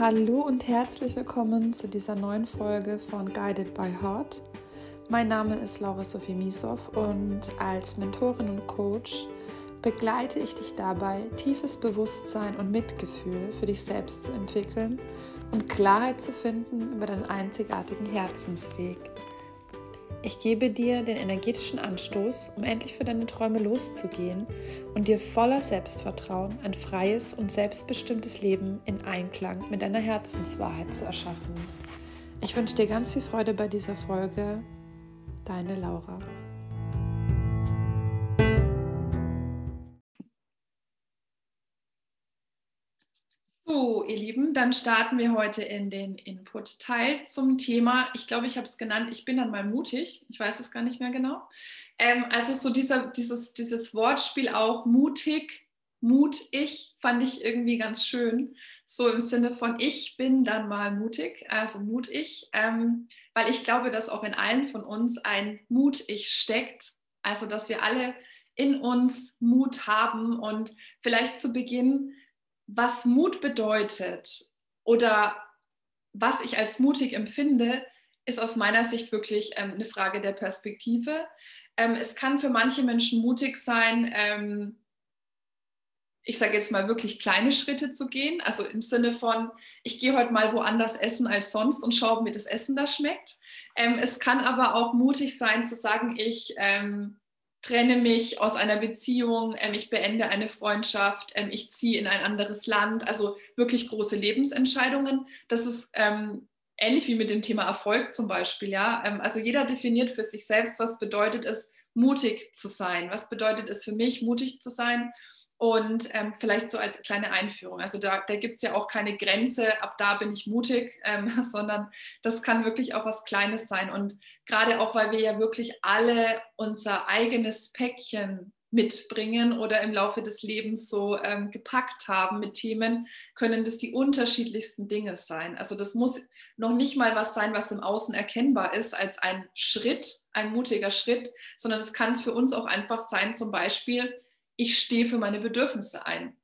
Hallo und herzlich willkommen zu dieser neuen Folge von Guided by Heart. Mein Name ist Laura Sophie Misow und als Mentorin und Coach begleite ich dich dabei, tiefes Bewusstsein und Mitgefühl für dich selbst zu entwickeln und Klarheit zu finden über deinen einzigartigen Herzensweg. Ich gebe dir den energetischen Anstoß, um endlich für deine Träume loszugehen und dir voller Selbstvertrauen ein freies und selbstbestimmtes Leben in Einklang mit deiner Herzenswahrheit zu erschaffen. Ich wünsche dir ganz viel Freude bei dieser Folge. Deine Laura. Ihr Lieben, dann starten wir heute in den Input-Teil zum Thema. Ich glaube, ich habe es genannt, ich bin dann mal mutig. Ich weiß es gar nicht mehr genau. Ähm, also so dieser, dieses, dieses Wortspiel auch mutig, mutig, fand ich irgendwie ganz schön. So im Sinne von ich bin dann mal mutig, also mutig, ähm, weil ich glaube, dass auch in allen von uns ein mutig steckt. Also dass wir alle in uns Mut haben und vielleicht zu Beginn was Mut bedeutet oder was ich als mutig empfinde, ist aus meiner Sicht wirklich ähm, eine Frage der Perspektive. Ähm, es kann für manche Menschen mutig sein, ähm, ich sage jetzt mal wirklich kleine Schritte zu gehen. Also im Sinne von, ich gehe heute mal woanders essen als sonst und schaue, ob mir das Essen da schmeckt. Ähm, es kann aber auch mutig sein zu sagen, ich ähm, trenne mich aus einer Beziehung, ähm, ich beende eine Freundschaft, ähm, ich ziehe in ein anderes Land, also wirklich große Lebensentscheidungen. Das ist ähm, ähnlich wie mit dem Thema Erfolg zum Beispiel. Ja? Ähm, also jeder definiert für sich selbst, was bedeutet es, mutig zu sein. Was bedeutet es für mich, mutig zu sein? Und ähm, vielleicht so als kleine Einführung. Also da, da gibt es ja auch keine Grenze, ab da bin ich mutig, ähm, sondern das kann wirklich auch was Kleines sein. Und gerade auch, weil wir ja wirklich alle unser eigenes Päckchen mitbringen oder im Laufe des Lebens so ähm, gepackt haben mit Themen, können das die unterschiedlichsten Dinge sein. Also das muss noch nicht mal was sein, was im Außen erkennbar ist als ein Schritt, ein mutiger Schritt, sondern es kann es für uns auch einfach sein, zum Beispiel, ich stehe für meine Bedürfnisse ein.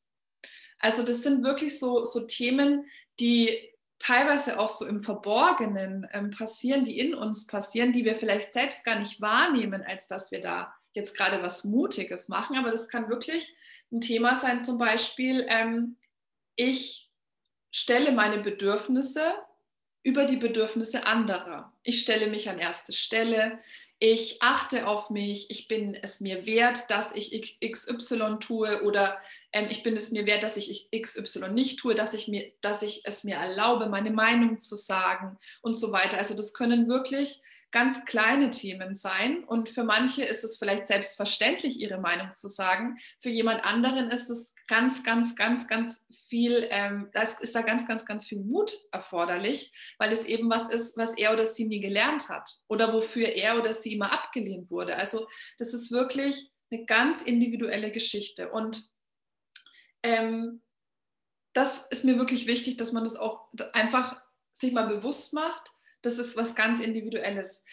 Also das sind wirklich so, so Themen, die teilweise auch so im Verborgenen ähm, passieren, die in uns passieren, die wir vielleicht selbst gar nicht wahrnehmen, als dass wir da jetzt gerade was Mutiges machen. Aber das kann wirklich ein Thema sein, zum Beispiel, ähm, ich stelle meine Bedürfnisse über die Bedürfnisse anderer. Ich stelle mich an erste Stelle ich achte auf mich, ich bin es mir wert, dass ich XY tue oder ähm, ich bin es mir wert, dass ich XY nicht tue, dass ich, mir, dass ich es mir erlaube, meine Meinung zu sagen und so weiter. Also das können wirklich ganz kleine Themen sein. Und für manche ist es vielleicht selbstverständlich, ihre Meinung zu sagen. Für jemand anderen ist es ganz, ganz, ganz, ganz viel, ähm, da ist da ganz, ganz, ganz viel Mut erforderlich, weil es eben was ist, was er oder sie nie gelernt hat oder wofür er oder sie immer abgelehnt wurde. Also das ist wirklich eine ganz individuelle Geschichte. Und ähm, das ist mir wirklich wichtig, dass man das auch einfach sich mal bewusst macht das ist was ganz Individuelles.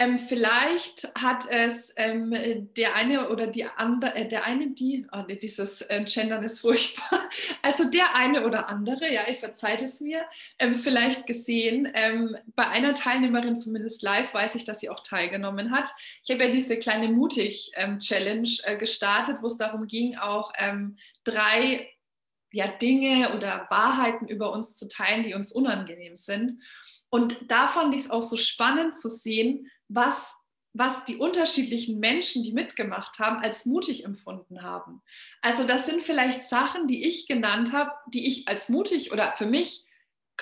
Ähm, vielleicht hat es ähm, der eine oder die andere, äh, der eine, die, oh dieses äh, Gendern ist furchtbar, also der eine oder andere, ja, ich verzeiht es mir, ähm, vielleicht gesehen. Ähm, bei einer Teilnehmerin zumindest live weiß ich, dass sie auch teilgenommen hat. Ich habe ja diese kleine Mutig-Challenge äh, gestartet, wo es darum ging, auch ähm, drei ja, Dinge oder Wahrheiten über uns zu teilen, die uns unangenehm sind. Und da fand ich es auch so spannend zu sehen, was, was die unterschiedlichen Menschen, die mitgemacht haben, als mutig empfunden haben. Also das sind vielleicht Sachen, die ich genannt habe, die ich als mutig oder für mich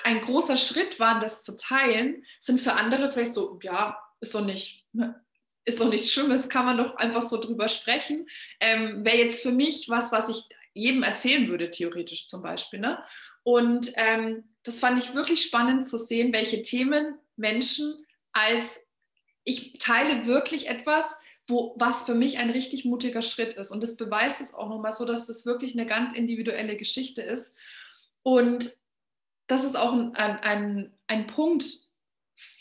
ein großer Schritt waren, das zu teilen, sind für andere vielleicht so, ja, ist doch nicht, ist doch nichts Schlimmes, kann man doch einfach so drüber sprechen. Ähm, Wäre jetzt für mich was, was ich jedem erzählen würde, theoretisch zum Beispiel. Ne? Und ähm, das fand ich wirklich spannend zu sehen, welche Themen Menschen als ich teile wirklich etwas, wo, was für mich ein richtig mutiger Schritt ist. Und das beweist es auch nochmal so, dass das wirklich eine ganz individuelle Geschichte ist. Und das ist auch ein, ein, ein Punkt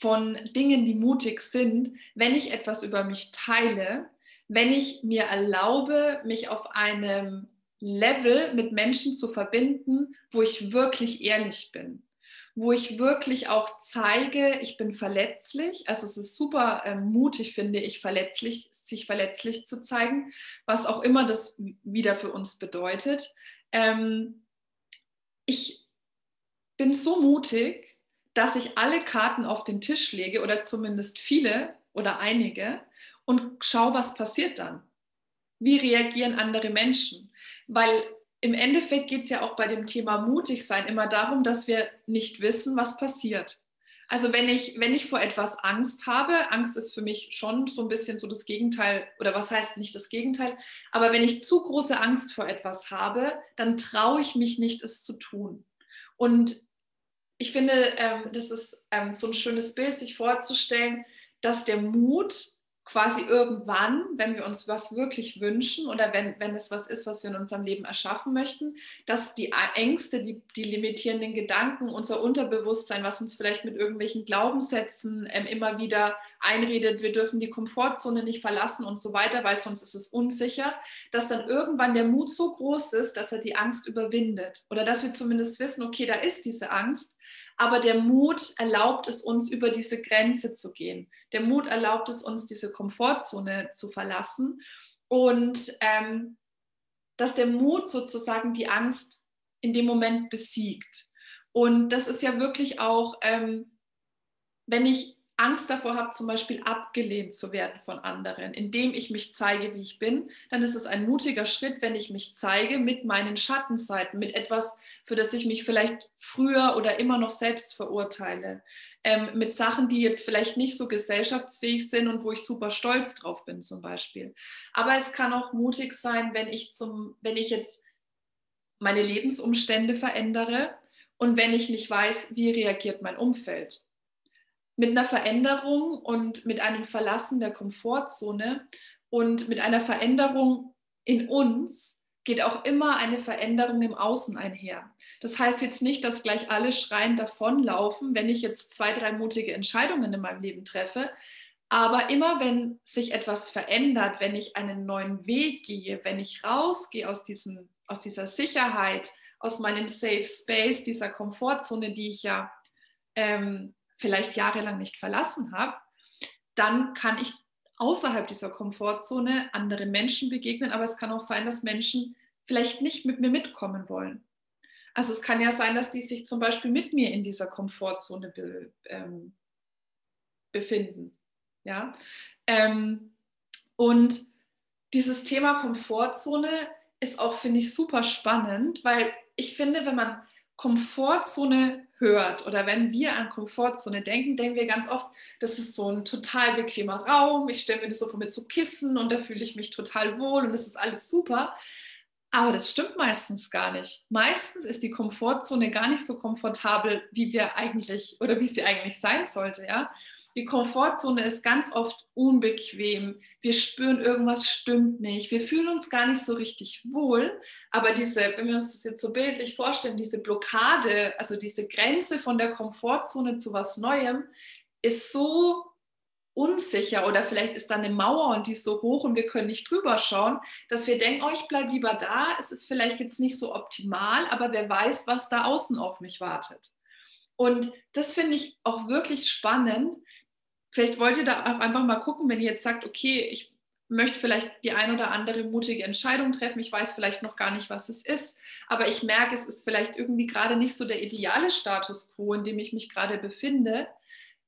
von Dingen, die mutig sind, wenn ich etwas über mich teile, wenn ich mir erlaube, mich auf einem Level mit Menschen zu verbinden, wo ich wirklich ehrlich bin. Wo ich wirklich auch zeige, ich bin verletzlich. Also es ist super äh, mutig, finde ich, verletzlich, sich verletzlich zu zeigen, was auch immer das wieder für uns bedeutet. Ähm, ich bin so mutig, dass ich alle Karten auf den Tisch lege oder zumindest viele oder einige und schaue, was passiert dann. Wie reagieren andere Menschen? Weil im Endeffekt geht es ja auch bei dem Thema mutig sein immer darum, dass wir nicht wissen, was passiert. Also wenn ich, wenn ich vor etwas Angst habe, Angst ist für mich schon so ein bisschen so das Gegenteil, oder was heißt nicht das Gegenteil, aber wenn ich zu große Angst vor etwas habe, dann traue ich mich nicht, es zu tun. Und ich finde, ähm, das ist ähm, so ein schönes Bild, sich vorzustellen, dass der Mut quasi irgendwann, wenn wir uns was wirklich wünschen oder wenn, wenn es was ist, was wir in unserem Leben erschaffen möchten, dass die Ängste, die, die limitierenden Gedanken, unser Unterbewusstsein, was uns vielleicht mit irgendwelchen Glaubenssätzen ähm, immer wieder einredet, wir dürfen die Komfortzone nicht verlassen und so weiter, weil sonst ist es unsicher, dass dann irgendwann der Mut so groß ist, dass er die Angst überwindet. Oder dass wir zumindest wissen, okay, da ist diese Angst, aber der Mut erlaubt es uns, über diese Grenze zu gehen. Der Mut erlaubt es uns, diese Komfortzone zu verlassen und ähm, dass der Mut sozusagen die Angst in dem Moment besiegt. Und das ist ja wirklich auch, ähm, wenn ich Angst davor habe, zum Beispiel abgelehnt zu werden von anderen, indem ich mich zeige, wie ich bin, dann ist es ein mutiger Schritt, wenn ich mich zeige mit meinen Schattenseiten, mit etwas, für das ich mich vielleicht früher oder immer noch selbst verurteile, ähm, mit Sachen, die jetzt vielleicht nicht so gesellschaftsfähig sind und wo ich super stolz drauf bin zum Beispiel. Aber es kann auch mutig sein, wenn ich, zum, wenn ich jetzt meine Lebensumstände verändere und wenn ich nicht weiß, wie reagiert mein Umfeld mit einer Veränderung und mit einem Verlassen der Komfortzone und mit einer Veränderung in uns geht auch immer eine Veränderung im Außen einher. Das heißt jetzt nicht, dass gleich alle schreiend davonlaufen, wenn ich jetzt zwei, drei mutige Entscheidungen in meinem Leben treffe. Aber immer wenn sich etwas verändert, wenn ich einen neuen Weg gehe, wenn ich rausgehe aus, diesem, aus dieser Sicherheit, aus meinem Safe Space, dieser Komfortzone, die ich ja ähm, vielleicht jahrelang nicht verlassen habe, dann kann ich außerhalb dieser Komfortzone anderen Menschen begegnen, aber es kann auch sein, dass Menschen vielleicht nicht mit mir mitkommen wollen. Also es kann ja sein, dass die sich zum Beispiel mit mir in dieser Komfortzone be, ähm, befinden. Ja? Ähm, und dieses Thema Komfortzone ist auch, finde ich, super spannend, weil ich finde, wenn man Komfortzone hört oder wenn wir an Komfortzone denken, denken wir ganz oft, das ist so ein total bequemer Raum. Ich stelle mir das so vor mit so Kissen und da fühle ich mich total wohl und das ist alles super. Aber das stimmt meistens gar nicht. Meistens ist die Komfortzone gar nicht so komfortabel, wie wir eigentlich oder wie sie eigentlich sein sollte. Ja? Die Komfortzone ist ganz oft unbequem. Wir spüren, irgendwas stimmt nicht. Wir fühlen uns gar nicht so richtig wohl. Aber diese, wenn wir uns das jetzt so bildlich vorstellen, diese Blockade, also diese Grenze von der Komfortzone zu was Neuem, ist so unsicher oder vielleicht ist da eine Mauer und die ist so hoch und wir können nicht drüber schauen, dass wir denken, oh, ich bleibe lieber da. Es ist vielleicht jetzt nicht so optimal, aber wer weiß, was da außen auf mich wartet. Und das finde ich auch wirklich spannend, vielleicht wollt ihr da auch einfach mal gucken, wenn ihr jetzt sagt, okay, ich möchte vielleicht die ein oder andere mutige Entscheidung treffen. Ich weiß vielleicht noch gar nicht, was es ist, aber ich merke, es ist vielleicht irgendwie gerade nicht so der ideale Status quo, in dem ich mich gerade befinde.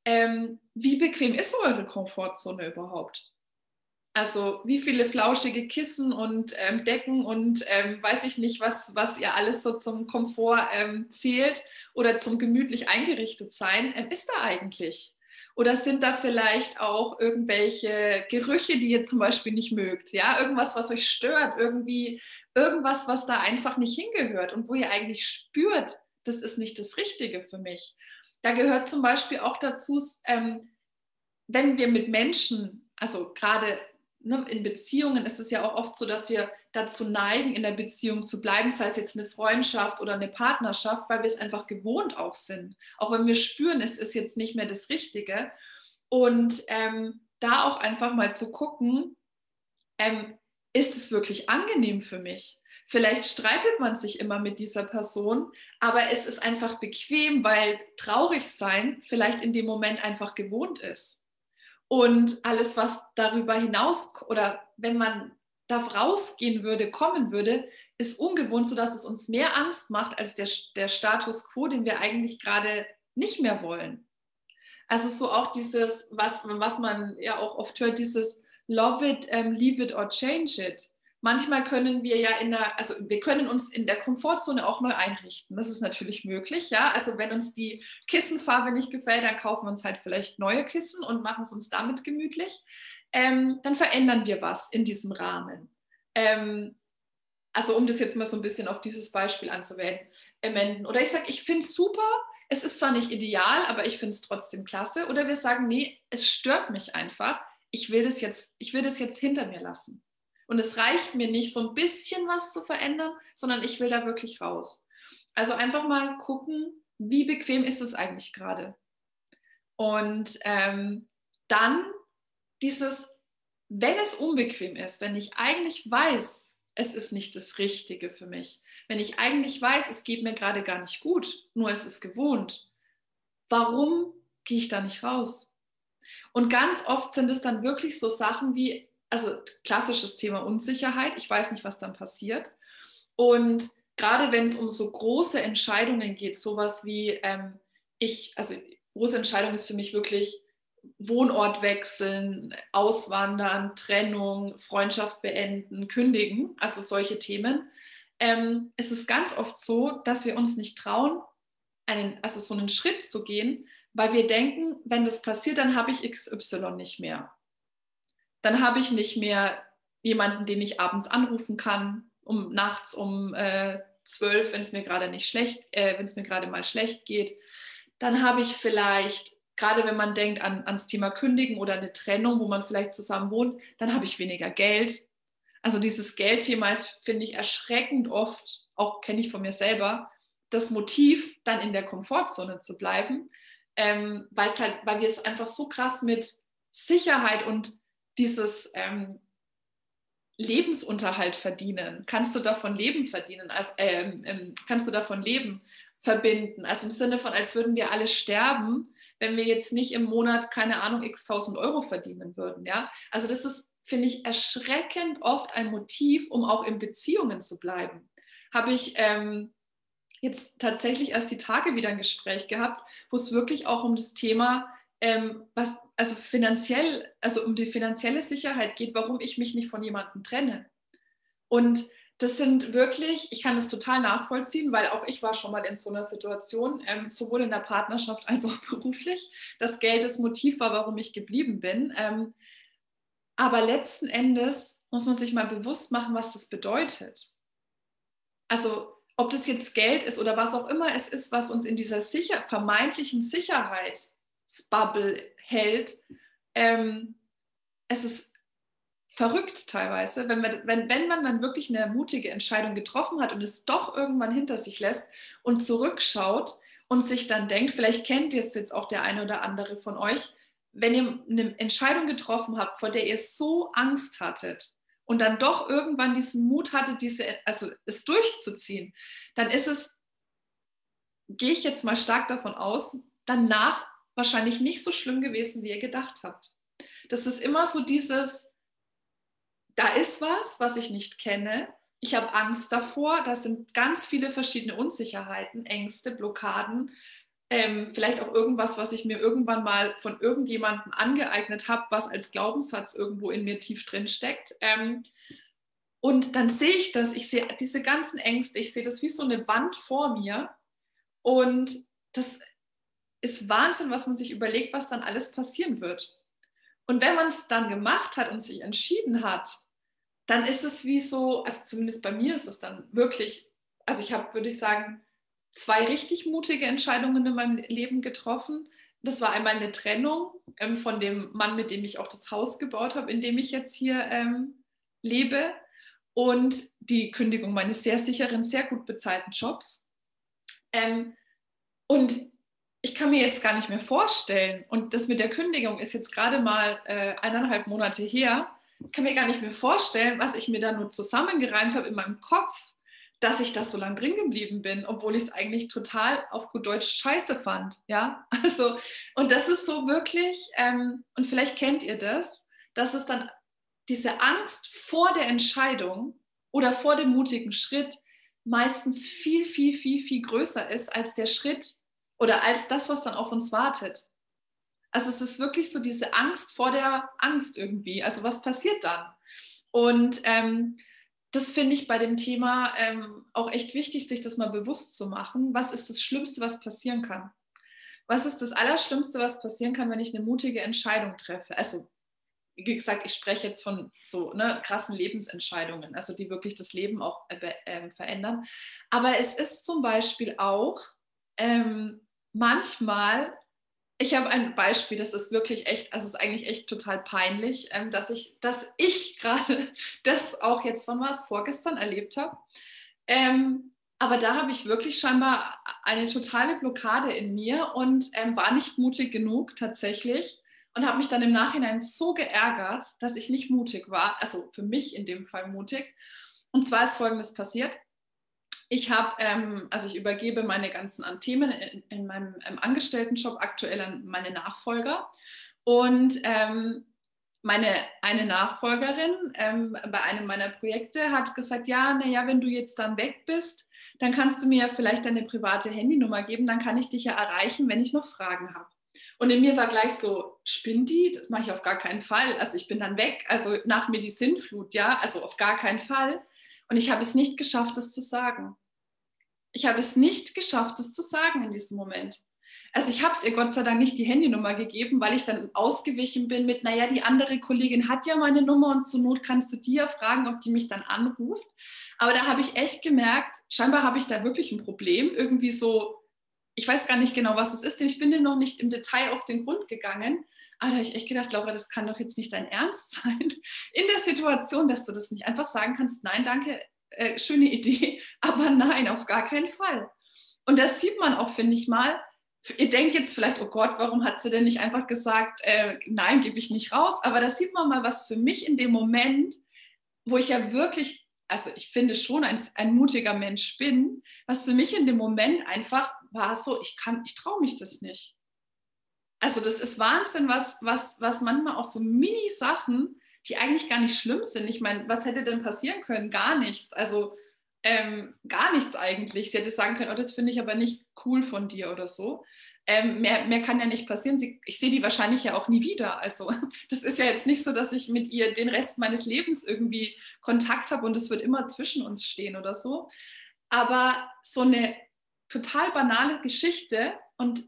Ähm, wie bequem ist eure Komfortzone überhaupt? Also wie viele flauschige Kissen und ähm, Decken und ähm, weiß ich nicht, was, was ihr alles so zum Komfort ähm, zählt oder zum gemütlich eingerichtet sein, ähm, ist da eigentlich? Oder sind da vielleicht auch irgendwelche Gerüche, die ihr zum Beispiel nicht mögt? Ja, irgendwas, was euch stört, irgendwie irgendwas, was da einfach nicht hingehört und wo ihr eigentlich spürt, das ist nicht das Richtige für mich. Da gehört zum Beispiel auch dazu, ähm, wenn wir mit Menschen, also gerade ne, in Beziehungen ist es ja auch oft so, dass wir dazu neigen, in der Beziehung zu bleiben, sei es jetzt eine Freundschaft oder eine Partnerschaft, weil wir es einfach gewohnt auch sind. Auch wenn wir spüren, es ist jetzt nicht mehr das Richtige. Und ähm, da auch einfach mal zu gucken, ähm, ist es wirklich angenehm für mich? Vielleicht streitet man sich immer mit dieser Person, aber es ist einfach bequem, weil traurig sein vielleicht in dem Moment einfach gewohnt ist. Und alles, was darüber hinaus oder wenn man da rausgehen würde, kommen würde, ist ungewohnt, sodass es uns mehr Angst macht als der, der Status quo, den wir eigentlich gerade nicht mehr wollen. Also so auch dieses, was, was man ja auch oft hört, dieses Love it, um, leave it or change it Manchmal können wir ja in der, also wir können uns in der Komfortzone auch neu einrichten. Das ist natürlich möglich, ja. Also wenn uns die Kissenfarbe nicht gefällt, dann kaufen wir uns halt vielleicht neue Kissen und machen es uns damit gemütlich. Ähm, dann verändern wir was in diesem Rahmen. Ähm, also um das jetzt mal so ein bisschen auf dieses Beispiel anzuwenden. Oder ich sage, ich finde es super, es ist zwar nicht ideal, aber ich finde es trotzdem klasse. Oder wir sagen, nee, es stört mich einfach. Ich will das jetzt, ich will das jetzt hinter mir lassen. Und es reicht mir nicht, so ein bisschen was zu verändern, sondern ich will da wirklich raus. Also einfach mal gucken, wie bequem ist es eigentlich gerade. Und ähm, dann dieses, wenn es unbequem ist, wenn ich eigentlich weiß, es ist nicht das Richtige für mich, wenn ich eigentlich weiß, es geht mir gerade gar nicht gut, nur es ist gewohnt, warum gehe ich da nicht raus? Und ganz oft sind es dann wirklich so Sachen wie, also klassisches Thema Unsicherheit. Ich weiß nicht, was dann passiert. Und gerade wenn es um so große Entscheidungen geht, sowas wie ähm, ich, also große Entscheidung ist für mich wirklich Wohnort wechseln, auswandern, Trennung, Freundschaft beenden, kündigen, also solche Themen. Ähm, es ist ganz oft so, dass wir uns nicht trauen, einen, also so einen Schritt zu gehen, weil wir denken, wenn das passiert, dann habe ich XY nicht mehr dann habe ich nicht mehr jemanden, den ich abends anrufen kann, um nachts um äh, zwölf, wenn es mir gerade nicht schlecht, äh, wenn es mir gerade mal schlecht geht. Dann habe ich vielleicht, gerade wenn man denkt an, ans Thema Kündigen oder eine Trennung, wo man vielleicht zusammen wohnt, dann habe ich weniger Geld. Also dieses Geldthema ist, finde ich, erschreckend oft, auch kenne ich von mir selber, das Motiv, dann in der Komfortzone zu bleiben, ähm, halt, weil wir es einfach so krass mit Sicherheit und dieses ähm, Lebensunterhalt verdienen, kannst du davon Leben verdienen, als, ähm, ähm, kannst du davon Leben verbinden. Also im Sinne von, als würden wir alle sterben, wenn wir jetzt nicht im Monat, keine Ahnung, x tausend Euro verdienen würden. Ja? Also das ist, finde ich, erschreckend oft ein Motiv, um auch in Beziehungen zu bleiben. Habe ich ähm, jetzt tatsächlich erst die Tage wieder ein Gespräch gehabt, wo es wirklich auch um das Thema ähm, was, also finanziell, also um die finanzielle Sicherheit geht, warum ich mich nicht von jemandem trenne. Und das sind wirklich, ich kann es total nachvollziehen, weil auch ich war schon mal in so einer Situation, ähm, sowohl in der Partnerschaft als auch beruflich, dass Geld das Motiv war, warum ich geblieben bin. Ähm, aber letzten Endes muss man sich mal bewusst machen, was das bedeutet. Also ob das jetzt Geld ist oder was auch immer es ist, was uns in dieser sicher, vermeintlichen Sicherheit Bubble hält. Ähm, es ist verrückt teilweise, wenn, wir, wenn, wenn man dann wirklich eine mutige Entscheidung getroffen hat und es doch irgendwann hinter sich lässt und zurückschaut und sich dann denkt, vielleicht kennt jetzt, jetzt auch der eine oder andere von euch, wenn ihr eine Entscheidung getroffen habt, vor der ihr so Angst hattet und dann doch irgendwann diesen Mut hattet, diese, also es durchzuziehen, dann ist es, gehe ich jetzt mal stark davon aus, danach wahrscheinlich nicht so schlimm gewesen, wie ihr gedacht habt. Das ist immer so dieses, da ist was, was ich nicht kenne. Ich habe Angst davor. Da sind ganz viele verschiedene Unsicherheiten, Ängste, Blockaden. Ähm, vielleicht auch irgendwas, was ich mir irgendwann mal von irgendjemandem angeeignet habe, was als Glaubenssatz irgendwo in mir tief drin steckt. Ähm, und dann sehe ich das, ich sehe diese ganzen Ängste, ich sehe das wie so eine Wand vor mir. Und das ist Wahnsinn, was man sich überlegt, was dann alles passieren wird. Und wenn man es dann gemacht hat und sich entschieden hat, dann ist es wie so, also zumindest bei mir ist es dann wirklich, also ich habe, würde ich sagen, zwei richtig mutige Entscheidungen in meinem Leben getroffen. Das war einmal eine Trennung ähm, von dem Mann, mit dem ich auch das Haus gebaut habe, in dem ich jetzt hier ähm, lebe, und die Kündigung meines sehr sicheren, sehr gut bezahlten Jobs. Ähm, und ich kann mir jetzt gar nicht mehr vorstellen, und das mit der Kündigung ist jetzt gerade mal äh, eineinhalb Monate her, kann mir gar nicht mehr vorstellen, was ich mir da nur zusammengereimt habe in meinem Kopf, dass ich das so lange drin geblieben bin, obwohl ich es eigentlich total auf gut Deutsch scheiße fand. Ja, also, und das ist so wirklich, ähm, und vielleicht kennt ihr das, dass es dann diese Angst vor der Entscheidung oder vor dem mutigen Schritt meistens viel, viel, viel, viel größer ist als der Schritt oder als das, was dann auf uns wartet. Also es ist wirklich so diese Angst vor der Angst irgendwie. Also was passiert dann? Und ähm, das finde ich bei dem Thema ähm, auch echt wichtig, sich das mal bewusst zu machen. Was ist das Schlimmste, was passieren kann? Was ist das Allerschlimmste, was passieren kann, wenn ich eine mutige Entscheidung treffe? Also, wie gesagt, ich spreche jetzt von so ne, krassen Lebensentscheidungen, also die wirklich das Leben auch äh, äh, verändern. Aber es ist zum Beispiel auch ähm, manchmal ich habe ein Beispiel, das ist wirklich echt, also es ist eigentlich echt total peinlich, ähm, dass ich, dass ich gerade das auch jetzt von was vorgestern erlebt habe. Ähm, aber da habe ich wirklich scheinbar eine totale Blockade in mir und ähm, war nicht mutig genug tatsächlich und habe mich dann im Nachhinein so geärgert, dass ich nicht mutig war, also für mich in dem Fall mutig. Und zwar ist Folgendes passiert ich habe, ähm, also ich übergebe meine ganzen Themen in, in meinem ähm, Angestelltenjob aktuell an meine Nachfolger. Und ähm, meine eine Nachfolgerin ähm, bei einem meiner Projekte hat gesagt, ja, naja, wenn du jetzt dann weg bist, dann kannst du mir vielleicht deine private Handynummer geben, dann kann ich dich ja erreichen, wenn ich noch Fragen habe. Und in mir war gleich so, spinnt die? Das mache ich auf gar keinen Fall. Also ich bin dann weg, also nach mir die Sinnflut, ja, also auf gar keinen Fall. Und ich habe es nicht geschafft, das zu sagen. Ich habe es nicht geschafft, das zu sagen in diesem Moment. Also ich habe es ihr Gott sei Dank nicht die Handynummer gegeben, weil ich dann ausgewichen bin mit, naja, die andere Kollegin hat ja meine Nummer und zur Not kannst du dir fragen, ob die mich dann anruft. Aber da habe ich echt gemerkt, scheinbar habe ich da wirklich ein Problem. Irgendwie so, ich weiß gar nicht genau, was es ist, denn ich bin dem noch nicht im Detail auf den Grund gegangen. Aber da habe ich echt gedacht, Laura, das kann doch jetzt nicht dein Ernst sein in der Situation, dass du das nicht einfach sagen kannst, nein, danke, äh, schöne Idee, aber nein, auf gar keinen Fall. Und das sieht man auch, finde ich mal. Ihr denkt jetzt vielleicht, oh Gott, warum hat sie denn nicht einfach gesagt, äh, nein, gebe ich nicht raus. Aber da sieht man mal, was für mich in dem Moment, wo ich ja wirklich, also ich finde schon ein, ein mutiger Mensch bin, was für mich in dem Moment einfach war so, ich kann, ich traue mich das nicht. Also das ist Wahnsinn, was, was, was manchmal auch so Mini-Sachen die eigentlich gar nicht schlimm sind. Ich meine, was hätte denn passieren können? Gar nichts. Also ähm, gar nichts eigentlich. Sie hätte sagen können, oh, das finde ich aber nicht cool von dir oder so. Ähm, mehr, mehr kann ja nicht passieren. Sie, ich sehe die wahrscheinlich ja auch nie wieder. Also das ist ja jetzt nicht so, dass ich mit ihr den Rest meines Lebens irgendwie Kontakt habe und es wird immer zwischen uns stehen oder so. Aber so eine total banale Geschichte und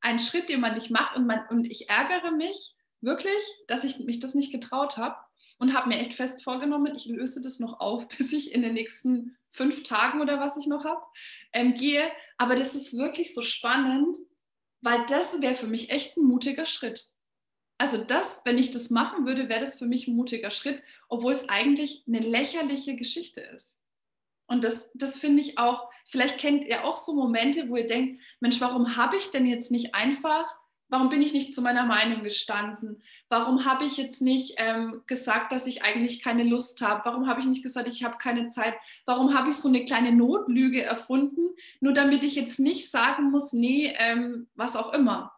ein Schritt, den man nicht macht und, man, und ich ärgere mich, wirklich, dass ich mich das nicht getraut habe und habe mir echt fest vorgenommen, ich löse das noch auf, bis ich in den nächsten fünf Tagen oder was ich noch habe, ähm, gehe. Aber das ist wirklich so spannend, weil das wäre für mich echt ein mutiger Schritt. Also das, wenn ich das machen würde, wäre das für mich ein mutiger Schritt, obwohl es eigentlich eine lächerliche Geschichte ist. Und das, das finde ich auch, vielleicht kennt ihr auch so Momente, wo ihr denkt, Mensch, warum habe ich denn jetzt nicht einfach Warum bin ich nicht zu meiner Meinung gestanden? Warum habe ich jetzt nicht ähm, gesagt, dass ich eigentlich keine Lust habe? Warum habe ich nicht gesagt, ich habe keine Zeit? Warum habe ich so eine kleine Notlüge erfunden, nur damit ich jetzt nicht sagen muss, nee, ähm, was auch immer?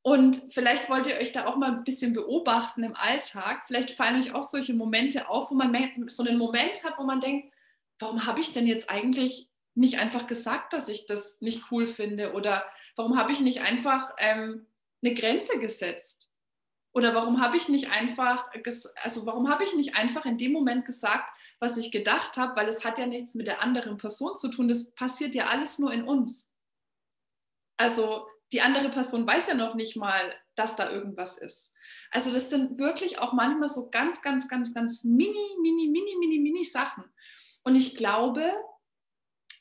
Und vielleicht wollt ihr euch da auch mal ein bisschen beobachten im Alltag. Vielleicht fallen euch auch solche Momente auf, wo man so einen Moment hat, wo man denkt, warum habe ich denn jetzt eigentlich nicht einfach gesagt, dass ich das nicht cool finde? Oder warum habe ich nicht einfach ähm, eine Grenze gesetzt? Oder warum habe ich nicht einfach, also warum habe ich nicht einfach in dem Moment gesagt, was ich gedacht habe, weil es hat ja nichts mit der anderen Person zu tun. Das passiert ja alles nur in uns. Also die andere Person weiß ja noch nicht mal, dass da irgendwas ist. Also das sind wirklich auch manchmal so ganz, ganz, ganz, ganz mini, mini, mini, mini, mini Sachen. Und ich glaube,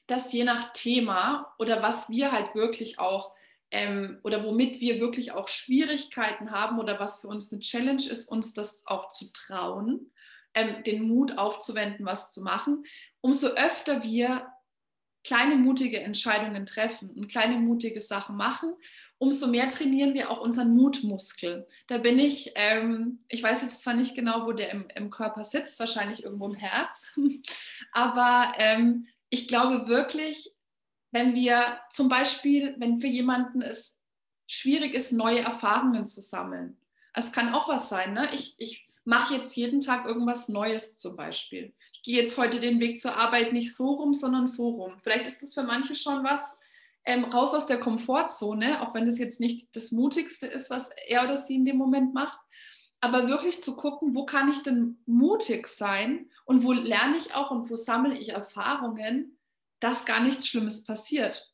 dass je nach Thema oder was wir halt wirklich auch ähm, oder womit wir wirklich auch Schwierigkeiten haben oder was für uns eine Challenge ist, uns das auch zu trauen, ähm, den Mut aufzuwenden, was zu machen, umso öfter wir kleine mutige Entscheidungen treffen und kleine mutige Sachen machen, umso mehr trainieren wir auch unseren Mutmuskel. Da bin ich, ähm, ich weiß jetzt zwar nicht genau, wo der im, im, Körper sitzt, wahrscheinlich irgendwo im Herz, aber ähm, ich glaube wirklich, wenn wir zum Beispiel, wenn für jemanden es schwierig ist, neue Erfahrungen zu sammeln. Es kann auch was sein. Ne? Ich, ich mache jetzt jeden Tag irgendwas Neues zum Beispiel. Gehe jetzt heute den Weg zur Arbeit nicht so rum, sondern so rum. Vielleicht ist das für manche schon was, ähm, raus aus der Komfortzone, auch wenn das jetzt nicht das Mutigste ist, was er oder sie in dem Moment macht. Aber wirklich zu gucken, wo kann ich denn mutig sein und wo lerne ich auch und wo sammle ich Erfahrungen, dass gar nichts Schlimmes passiert.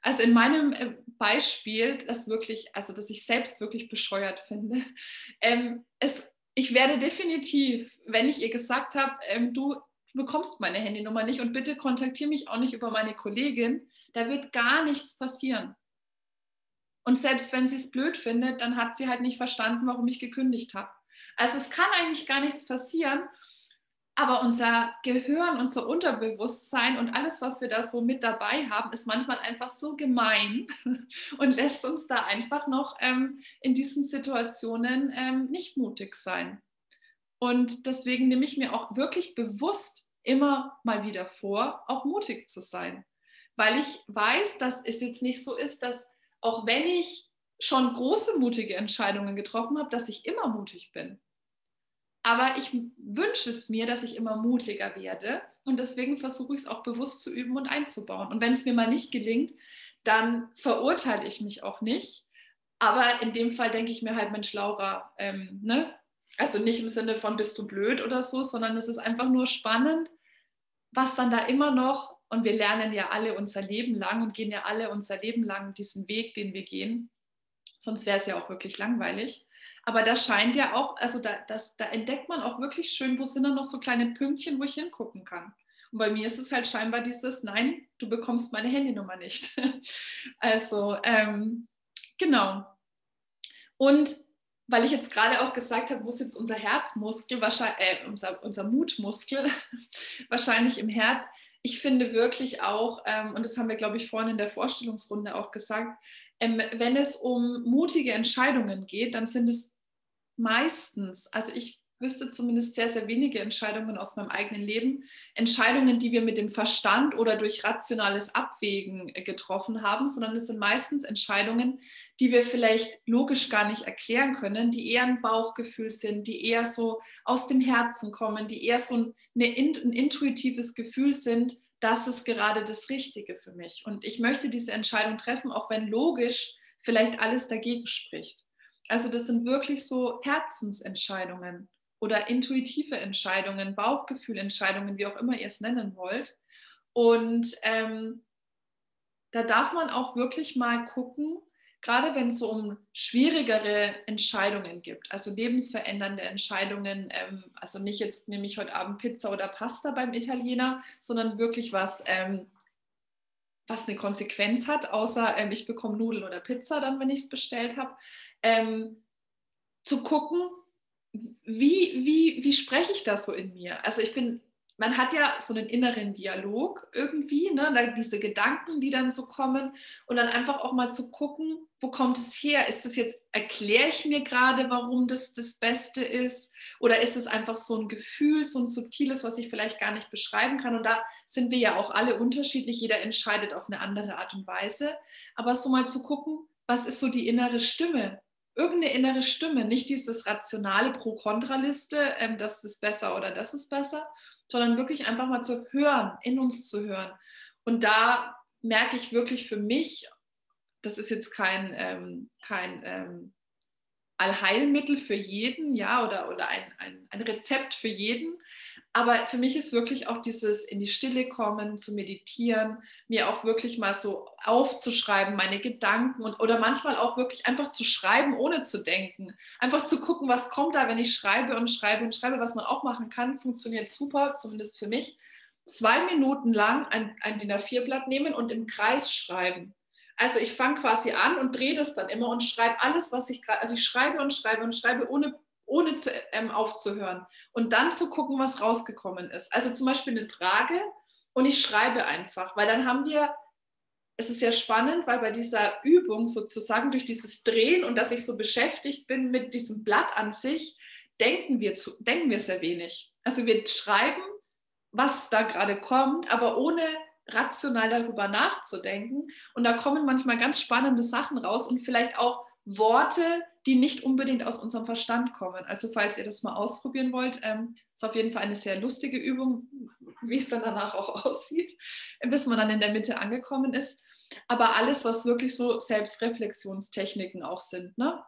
Also in meinem äh, Beispiel, das wirklich, also dass ich selbst wirklich bescheuert finde, ähm, es, ich werde definitiv, wenn ich ihr gesagt habe, ähm, du bekommst meine Handynummer nicht und bitte kontaktiere mich auch nicht über meine Kollegin, da wird gar nichts passieren. Und selbst wenn sie es blöd findet, dann hat sie halt nicht verstanden, warum ich gekündigt habe. Also es kann eigentlich gar nichts passieren, aber unser Gehirn, unser Unterbewusstsein und alles, was wir da so mit dabei haben, ist manchmal einfach so gemein und lässt uns da einfach noch ähm, in diesen Situationen ähm, nicht mutig sein. Und deswegen nehme ich mir auch wirklich bewusst immer mal wieder vor, auch mutig zu sein. Weil ich weiß, dass es jetzt nicht so ist, dass auch wenn ich schon große mutige Entscheidungen getroffen habe, dass ich immer mutig bin. Aber ich wünsche es mir, dass ich immer mutiger werde. Und deswegen versuche ich es auch bewusst zu üben und einzubauen. Und wenn es mir mal nicht gelingt, dann verurteile ich mich auch nicht. Aber in dem Fall denke ich mir halt, Mensch, Laura, ähm, ne? Also nicht im Sinne von bist du blöd oder so, sondern es ist einfach nur spannend, was dann da immer noch, und wir lernen ja alle unser Leben lang und gehen ja alle unser Leben lang diesen Weg, den wir gehen, sonst wäre es ja auch wirklich langweilig. Aber da scheint ja auch, also da, das, da entdeckt man auch wirklich schön, wo sind da noch so kleine Pünktchen, wo ich hingucken kann. Und bei mir ist es halt scheinbar dieses, nein, du bekommst meine Handynummer nicht. also, ähm, genau. Und weil ich jetzt gerade auch gesagt habe, wo ist jetzt unser Herzmuskel, wahrscheinlich, äh, unser, unser Mutmuskel, wahrscheinlich im Herz. Ich finde wirklich auch, ähm, und das haben wir, glaube ich, vorhin in der Vorstellungsrunde auch gesagt, ähm, wenn es um mutige Entscheidungen geht, dann sind es meistens, also ich wüsste zumindest sehr, sehr wenige Entscheidungen aus meinem eigenen Leben, Entscheidungen, die wir mit dem Verstand oder durch rationales Abwägen äh, getroffen haben, sondern es sind meistens Entscheidungen, die wir vielleicht logisch gar nicht erklären können, die eher ein Bauchgefühl sind, die eher so aus dem Herzen kommen, die eher so ein, ein intuitives Gefühl sind, das ist gerade das Richtige für mich. Und ich möchte diese Entscheidung treffen, auch wenn logisch vielleicht alles dagegen spricht. Also das sind wirklich so Herzensentscheidungen oder intuitive Entscheidungen, Bauchgefühlentscheidungen, wie auch immer ihr es nennen wollt. Und ähm, da darf man auch wirklich mal gucken, gerade wenn es so um schwierigere Entscheidungen gibt, also lebensverändernde Entscheidungen, ähm, also nicht jetzt nehme ich heute Abend Pizza oder Pasta beim Italiener, sondern wirklich was, ähm, was eine Konsequenz hat, außer ähm, ich bekomme Nudeln oder Pizza dann, wenn ich es bestellt habe, ähm, zu gucken, wie, wie, wie spreche ich das so in mir? Also ich bin man hat ja so einen inneren Dialog irgendwie, ne? diese Gedanken, die dann so kommen und dann einfach auch mal zu gucken, wo kommt es her? Ist das jetzt, erkläre ich mir gerade, warum das das Beste ist? Oder ist es einfach so ein Gefühl, so ein subtiles, was ich vielleicht gar nicht beschreiben kann? Und da sind wir ja auch alle unterschiedlich, jeder entscheidet auf eine andere Art und Weise. Aber so mal zu gucken, was ist so die innere Stimme? Irgendeine innere Stimme, nicht dieses rationale Pro-Kontra-Liste, ähm, das ist besser oder das ist besser, sondern wirklich einfach mal zu hören, in uns zu hören. Und da merke ich wirklich für mich, das ist jetzt kein, ähm, kein ähm, Allheilmittel für jeden, ja, oder, oder ein, ein, ein Rezept für jeden. Aber für mich ist wirklich auch dieses in die Stille kommen, zu meditieren, mir auch wirklich mal so aufzuschreiben, meine Gedanken und, oder manchmal auch wirklich einfach zu schreiben, ohne zu denken. Einfach zu gucken, was kommt da, wenn ich schreibe und schreibe und schreibe, was man auch machen kann, funktioniert super, zumindest für mich. Zwei Minuten lang ein, ein DIN A4-Blatt nehmen und im Kreis schreiben. Also ich fange quasi an und drehe das dann immer und schreibe alles, was ich gerade, also ich schreibe und schreibe und schreibe, ohne ohne zu, ähm, aufzuhören und dann zu gucken, was rausgekommen ist. Also zum Beispiel eine Frage und ich schreibe einfach, weil dann haben wir, es ist sehr spannend, weil bei dieser Übung sozusagen durch dieses Drehen und dass ich so beschäftigt bin mit diesem Blatt an sich, denken wir, zu, denken wir sehr wenig. Also wir schreiben, was da gerade kommt, aber ohne rational darüber nachzudenken. Und da kommen manchmal ganz spannende Sachen raus und vielleicht auch Worte, die nicht unbedingt aus unserem Verstand kommen. Also falls ihr das mal ausprobieren wollt, ähm, ist auf jeden Fall eine sehr lustige Übung, wie es dann danach auch aussieht, bis man dann in der Mitte angekommen ist. Aber alles, was wirklich so Selbstreflexionstechniken auch sind, ne?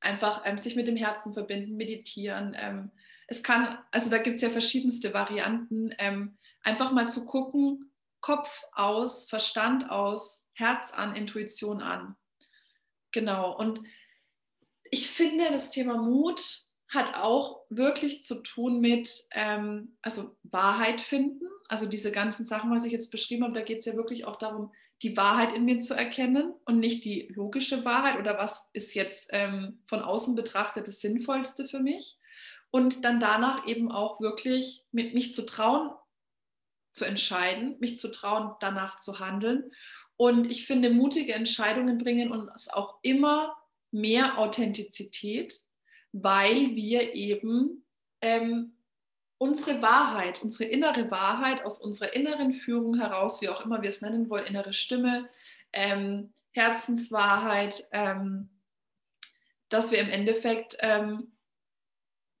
einfach ähm, sich mit dem Herzen verbinden, meditieren. Ähm, es kann, also da gibt es ja verschiedenste Varianten, ähm, einfach mal zu gucken, Kopf aus, Verstand aus, Herz an, Intuition an. Genau. Und ich finde, das Thema Mut hat auch wirklich zu tun mit, ähm, also Wahrheit finden. Also diese ganzen Sachen, was ich jetzt beschrieben habe, da geht es ja wirklich auch darum, die Wahrheit in mir zu erkennen und nicht die logische Wahrheit oder was ist jetzt ähm, von außen betrachtet das Sinnvollste für mich. Und dann danach eben auch wirklich mit mich zu trauen, zu entscheiden, mich zu trauen, danach zu handeln. Und ich finde, mutige Entscheidungen bringen uns auch immer mehr Authentizität, weil wir eben ähm, unsere Wahrheit, unsere innere Wahrheit aus unserer inneren Führung heraus, wie auch immer wir es nennen wollen, innere Stimme, ähm, Herzenswahrheit, ähm, dass wir im Endeffekt, ähm,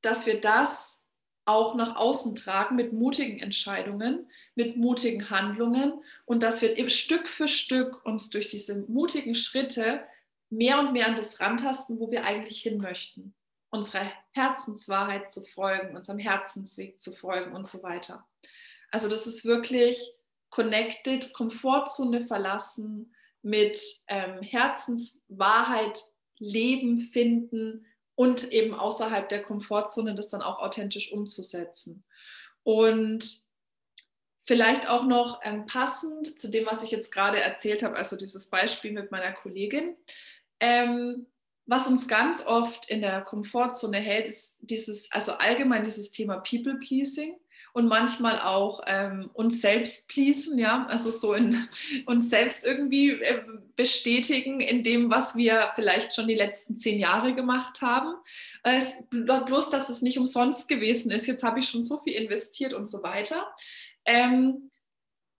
dass wir das auch nach außen tragen mit mutigen Entscheidungen, mit mutigen Handlungen und dass wir Stück für Stück uns durch diese mutigen Schritte mehr und mehr an das rantasten, wo wir eigentlich hin möchten unserer Herzenswahrheit zu folgen, unserem Herzensweg zu folgen und so weiter. Also das ist wirklich connected, Komfortzone verlassen, mit ähm, Herzenswahrheit leben, finden und eben außerhalb der Komfortzone das dann auch authentisch umzusetzen. Und vielleicht auch noch ähm, passend zu dem, was ich jetzt gerade erzählt habe, also dieses Beispiel mit meiner Kollegin. Ähm, was uns ganz oft in der Komfortzone hält, ist dieses, also allgemein dieses Thema People-Pleasing und manchmal auch ähm, uns selbst pleasen, ja, also so in uns selbst irgendwie äh, bestätigen in dem, was wir vielleicht schon die letzten zehn Jahre gemacht haben. Äh, es, bloß, dass es nicht umsonst gewesen ist. Jetzt habe ich schon so viel investiert und so weiter. Ähm,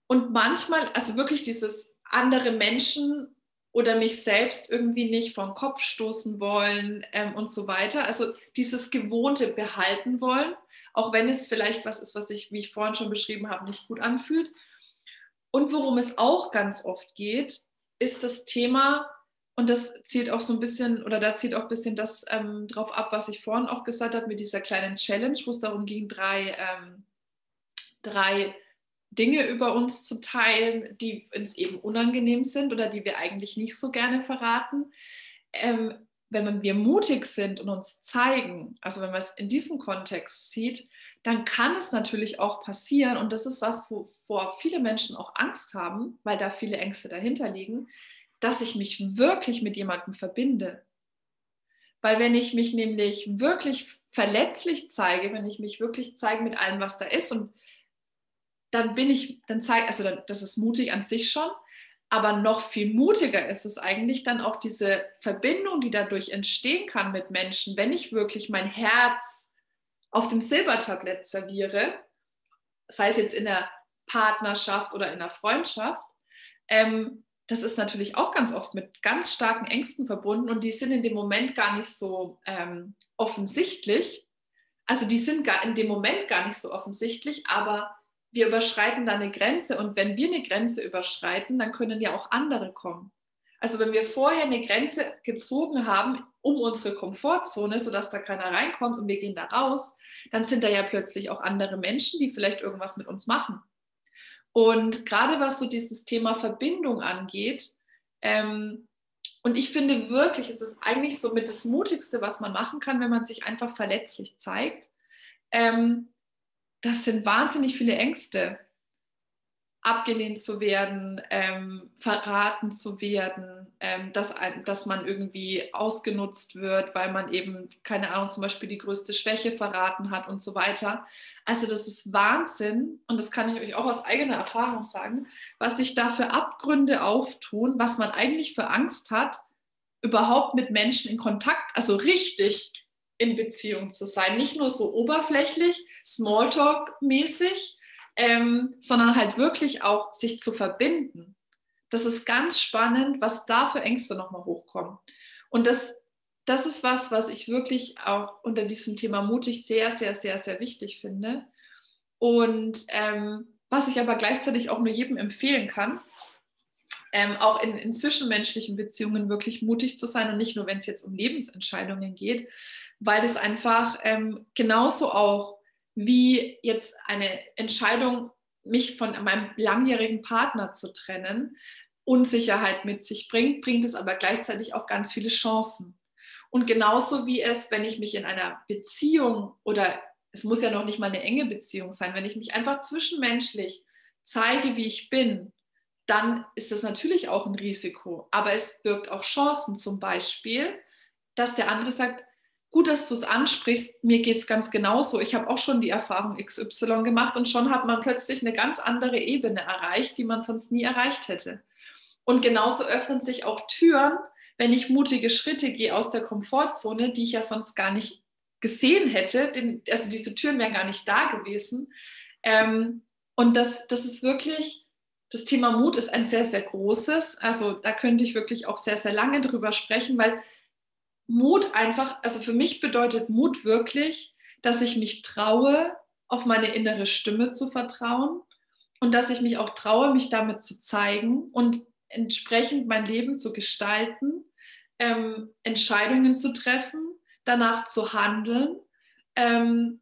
und manchmal, also wirklich dieses andere Menschen oder mich selbst irgendwie nicht vom Kopf stoßen wollen ähm, und so weiter. Also dieses Gewohnte behalten wollen, auch wenn es vielleicht was ist, was sich, wie ich vorhin schon beschrieben habe, nicht gut anfühlt. Und worum es auch ganz oft geht, ist das Thema, und das zielt auch so ein bisschen, oder da zielt auch ein bisschen das ähm, drauf ab, was ich vorhin auch gesagt habe, mit dieser kleinen Challenge, wo es darum ging, drei, ähm, drei Dinge über uns zu teilen, die uns eben unangenehm sind oder die wir eigentlich nicht so gerne verraten. Ähm, wenn wir mutig sind und uns zeigen, also wenn man es in diesem Kontext sieht, dann kann es natürlich auch passieren, und das ist was, wovor viele Menschen auch Angst haben, weil da viele Ängste dahinter liegen, dass ich mich wirklich mit jemandem verbinde. Weil wenn ich mich nämlich wirklich verletzlich zeige, wenn ich mich wirklich zeige mit allem, was da ist und dann bin ich, dann zeigt, also das ist mutig an sich schon, aber noch viel mutiger ist es eigentlich dann auch diese Verbindung, die dadurch entstehen kann mit Menschen, wenn ich wirklich mein Herz auf dem Silbertablett serviere, sei es jetzt in der Partnerschaft oder in der Freundschaft, ähm, das ist natürlich auch ganz oft mit ganz starken Ängsten verbunden und die sind in dem Moment gar nicht so ähm, offensichtlich. Also die sind gar in dem Moment gar nicht so offensichtlich, aber wir überschreiten da eine Grenze und wenn wir eine Grenze überschreiten, dann können ja auch andere kommen. Also wenn wir vorher eine Grenze gezogen haben um unsere Komfortzone, sodass da keiner reinkommt und wir gehen da raus, dann sind da ja plötzlich auch andere Menschen, die vielleicht irgendwas mit uns machen. Und gerade was so dieses Thema Verbindung angeht, ähm, und ich finde wirklich, es ist eigentlich so mit das Mutigste, was man machen kann, wenn man sich einfach verletzlich zeigt. Ähm, das sind wahnsinnig viele Ängste, abgelehnt zu werden, ähm, verraten zu werden, ähm, dass, dass man irgendwie ausgenutzt wird, weil man eben, keine Ahnung, zum Beispiel die größte Schwäche verraten hat und so weiter. Also das ist Wahnsinn und das kann ich euch auch aus eigener Erfahrung sagen, was sich da für Abgründe auftun, was man eigentlich für Angst hat, überhaupt mit Menschen in Kontakt, also richtig in Beziehung zu sein. Nicht nur so oberflächlich, Smalltalk-mäßig, ähm, sondern halt wirklich auch sich zu verbinden. Das ist ganz spannend, was da für Ängste nochmal hochkommen. Und das, das ist was, was ich wirklich auch unter diesem Thema mutig sehr, sehr, sehr, sehr wichtig finde. Und ähm, was ich aber gleichzeitig auch nur jedem empfehlen kann, ähm, auch in, in, zwischenmenschlichen Beziehungen wirklich mutig zu sein und nicht nur, wenn es jetzt um Lebensentscheidungen geht, weil das einfach ähm, genauso auch wie jetzt eine Entscheidung, mich von meinem langjährigen Partner zu trennen, Unsicherheit mit sich bringt, bringt es aber gleichzeitig auch ganz viele Chancen. Und genauso wie es, wenn ich mich in einer Beziehung oder es muss ja noch nicht mal eine enge Beziehung sein, wenn ich mich einfach zwischenmenschlich zeige, wie ich bin, dann ist das natürlich auch ein Risiko. Aber es birgt auch Chancen, zum Beispiel, dass der andere sagt, gut, dass du es ansprichst, mir geht es ganz genauso. Ich habe auch schon die Erfahrung XY gemacht und schon hat man plötzlich eine ganz andere Ebene erreicht, die man sonst nie erreicht hätte. Und genauso öffnen sich auch Türen, wenn ich mutige Schritte gehe aus der Komfortzone, die ich ja sonst gar nicht gesehen hätte. Den, also diese Türen wären gar nicht da gewesen. Ähm, und das, das ist wirklich, das Thema Mut ist ein sehr, sehr großes. Also da könnte ich wirklich auch sehr, sehr lange drüber sprechen, weil Mut einfach, also für mich bedeutet Mut wirklich, dass ich mich traue, auf meine innere Stimme zu vertrauen und dass ich mich auch traue, mich damit zu zeigen und entsprechend mein Leben zu gestalten, ähm, Entscheidungen zu treffen, danach zu handeln. Ähm,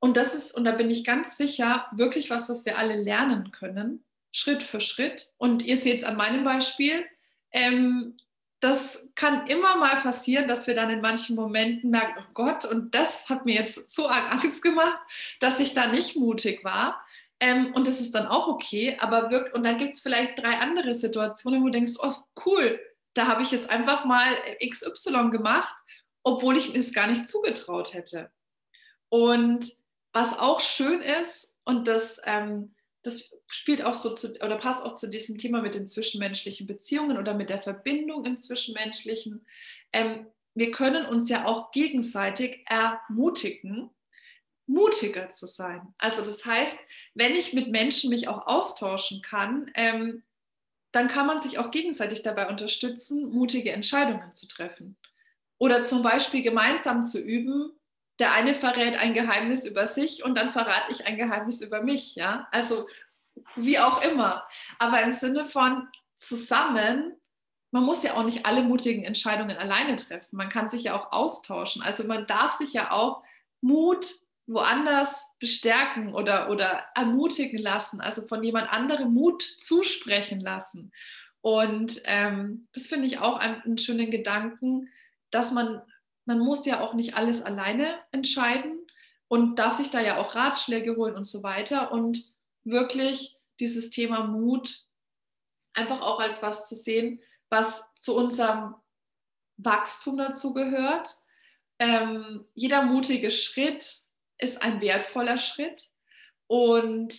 und das ist, und da bin ich ganz sicher, wirklich was, was wir alle lernen können, Schritt für Schritt. Und ihr seht es an meinem Beispiel, ähm, das kann immer mal passieren, dass wir dann in manchen Momenten merken, oh Gott, und das hat mir jetzt so Angst gemacht, dass ich da nicht mutig war. Ähm, und das ist dann auch okay, aber wirkt, und dann gibt es vielleicht drei andere Situationen, wo du denkst, oh cool, da habe ich jetzt einfach mal XY gemacht, obwohl ich mir es gar nicht zugetraut hätte. Und was auch schön ist, und das, ähm, das spielt auch so zu, oder passt auch zu diesem Thema mit den zwischenmenschlichen Beziehungen oder mit der Verbindung im Zwischenmenschlichen. Ähm, wir können uns ja auch gegenseitig ermutigen, mutiger zu sein. Also das heißt, wenn ich mit Menschen mich auch austauschen kann, ähm, dann kann man sich auch gegenseitig dabei unterstützen, mutige Entscheidungen zu treffen. Oder zum Beispiel gemeinsam zu üben, der eine verrät ein Geheimnis über sich und dann verrate ich ein Geheimnis über mich. Ja? Also wie auch immer. Aber im Sinne von zusammen, man muss ja auch nicht alle mutigen Entscheidungen alleine treffen. Man kann sich ja auch austauschen. Also man darf sich ja auch Mut woanders bestärken oder, oder ermutigen lassen, also von jemand anderem Mut zusprechen lassen. Und ähm, das finde ich auch einen, einen schönen Gedanken, dass man, man muss ja auch nicht alles alleine entscheiden und darf sich da ja auch Ratschläge holen und so weiter. Und wirklich dieses Thema Mut einfach auch als was zu sehen, was zu unserem Wachstum dazu gehört. Ähm, jeder mutige Schritt ist ein wertvoller Schritt und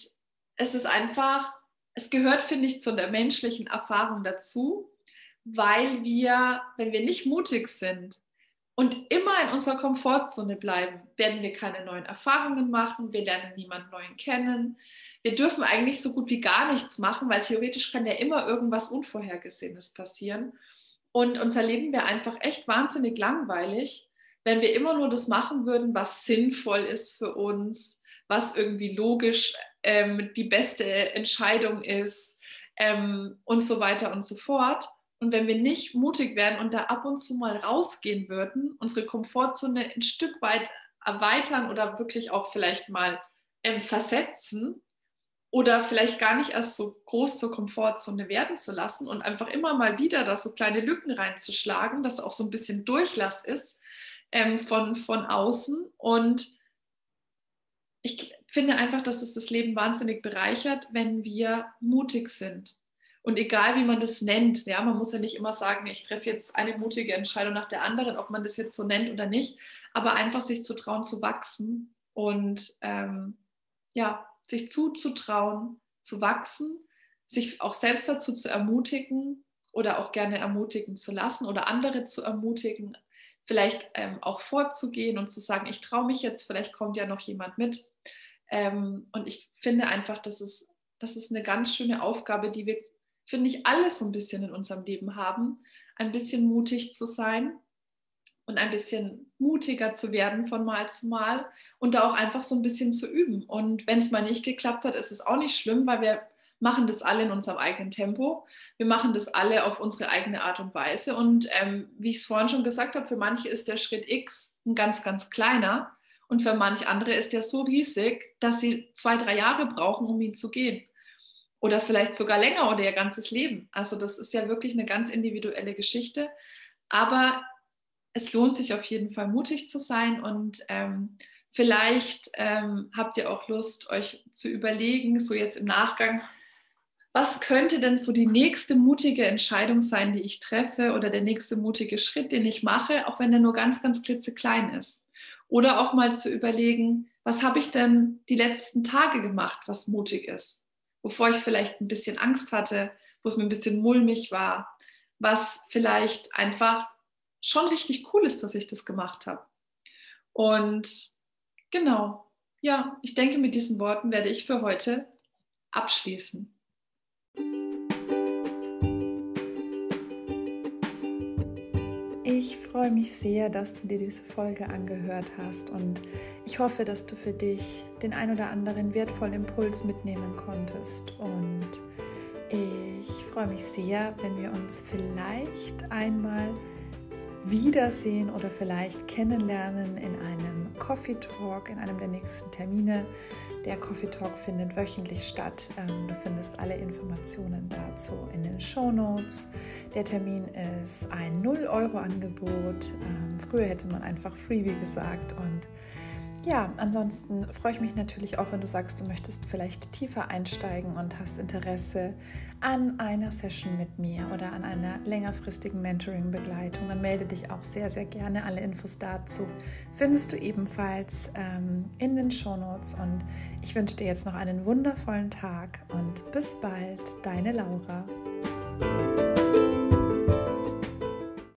es ist einfach, es gehört, finde ich, zu der menschlichen Erfahrung dazu, weil wir, wenn wir nicht mutig sind und immer in unserer Komfortzone bleiben, werden wir keine neuen Erfahrungen machen, wir lernen niemanden neuen kennen, wir dürfen eigentlich so gut wie gar nichts machen, weil theoretisch kann ja immer irgendwas Unvorhergesehenes passieren. Und unser Leben wäre einfach echt wahnsinnig langweilig, wenn wir immer nur das machen würden, was sinnvoll ist für uns, was irgendwie logisch ähm, die beste Entscheidung ist ähm, und so weiter und so fort. Und wenn wir nicht mutig wären und da ab und zu mal rausgehen würden, unsere Komfortzone ein Stück weit erweitern oder wirklich auch vielleicht mal ähm, versetzen, oder vielleicht gar nicht erst so groß zur Komfortzone werden zu lassen und einfach immer mal wieder da so kleine Lücken reinzuschlagen, dass auch so ein bisschen Durchlass ist ähm, von, von außen. Und ich finde einfach, dass es das Leben wahnsinnig bereichert, wenn wir mutig sind. Und egal, wie man das nennt, ja, man muss ja nicht immer sagen, ich treffe jetzt eine mutige Entscheidung nach der anderen, ob man das jetzt so nennt oder nicht, aber einfach sich zu trauen, zu wachsen und ähm, ja, sich zuzutrauen, zu wachsen, sich auch selbst dazu zu ermutigen oder auch gerne ermutigen zu lassen oder andere zu ermutigen, vielleicht ähm, auch vorzugehen und zu sagen, ich traue mich jetzt, vielleicht kommt ja noch jemand mit. Ähm, und ich finde einfach, das ist, das ist eine ganz schöne Aufgabe, die wir, finde ich, alle so ein bisschen in unserem Leben haben, ein bisschen mutig zu sein und ein bisschen mutiger zu werden von Mal zu Mal und da auch einfach so ein bisschen zu üben. Und wenn es mal nicht geklappt hat, ist es auch nicht schlimm, weil wir machen das alle in unserem eigenen Tempo. Wir machen das alle auf unsere eigene Art und Weise. Und ähm, wie ich es vorhin schon gesagt habe, für manche ist der Schritt X ein ganz, ganz kleiner. Und für manche andere ist der so riesig, dass sie zwei, drei Jahre brauchen, um ihn zu gehen. Oder vielleicht sogar länger oder ihr ganzes Leben. Also das ist ja wirklich eine ganz individuelle Geschichte. Aber es lohnt sich auf jeden Fall mutig zu sein und ähm, vielleicht ähm, habt ihr auch Lust, euch zu überlegen, so jetzt im Nachgang, was könnte denn so die nächste mutige Entscheidung sein, die ich treffe oder der nächste mutige Schritt, den ich mache, auch wenn der nur ganz, ganz klitzeklein ist. Oder auch mal zu überlegen, was habe ich denn die letzten Tage gemacht, was mutig ist, wovor ich vielleicht ein bisschen Angst hatte, wo es mir ein bisschen mulmig war, was vielleicht einfach schon richtig cool ist, dass ich das gemacht habe. Und genau, ja, ich denke, mit diesen Worten werde ich für heute abschließen. Ich freue mich sehr, dass du dir diese Folge angehört hast und ich hoffe, dass du für dich den ein oder anderen wertvollen Impuls mitnehmen konntest. Und ich freue mich sehr, wenn wir uns vielleicht einmal wiedersehen oder vielleicht kennenlernen in einem Coffee Talk, in einem der nächsten Termine. Der Coffee Talk findet wöchentlich statt. Ähm, du findest alle Informationen dazu in den Show Notes. Der Termin ist ein 0-Euro-Angebot. Ähm, früher hätte man einfach Freebie gesagt und ja, ansonsten freue ich mich natürlich auch, wenn du sagst, du möchtest vielleicht tiefer einsteigen und hast Interesse an einer Session mit mir oder an einer längerfristigen Mentoring-Begleitung. Dann melde dich auch sehr, sehr gerne. Alle Infos dazu findest du ebenfalls ähm, in den Shownotes. Und ich wünsche dir jetzt noch einen wundervollen Tag und bis bald, deine Laura.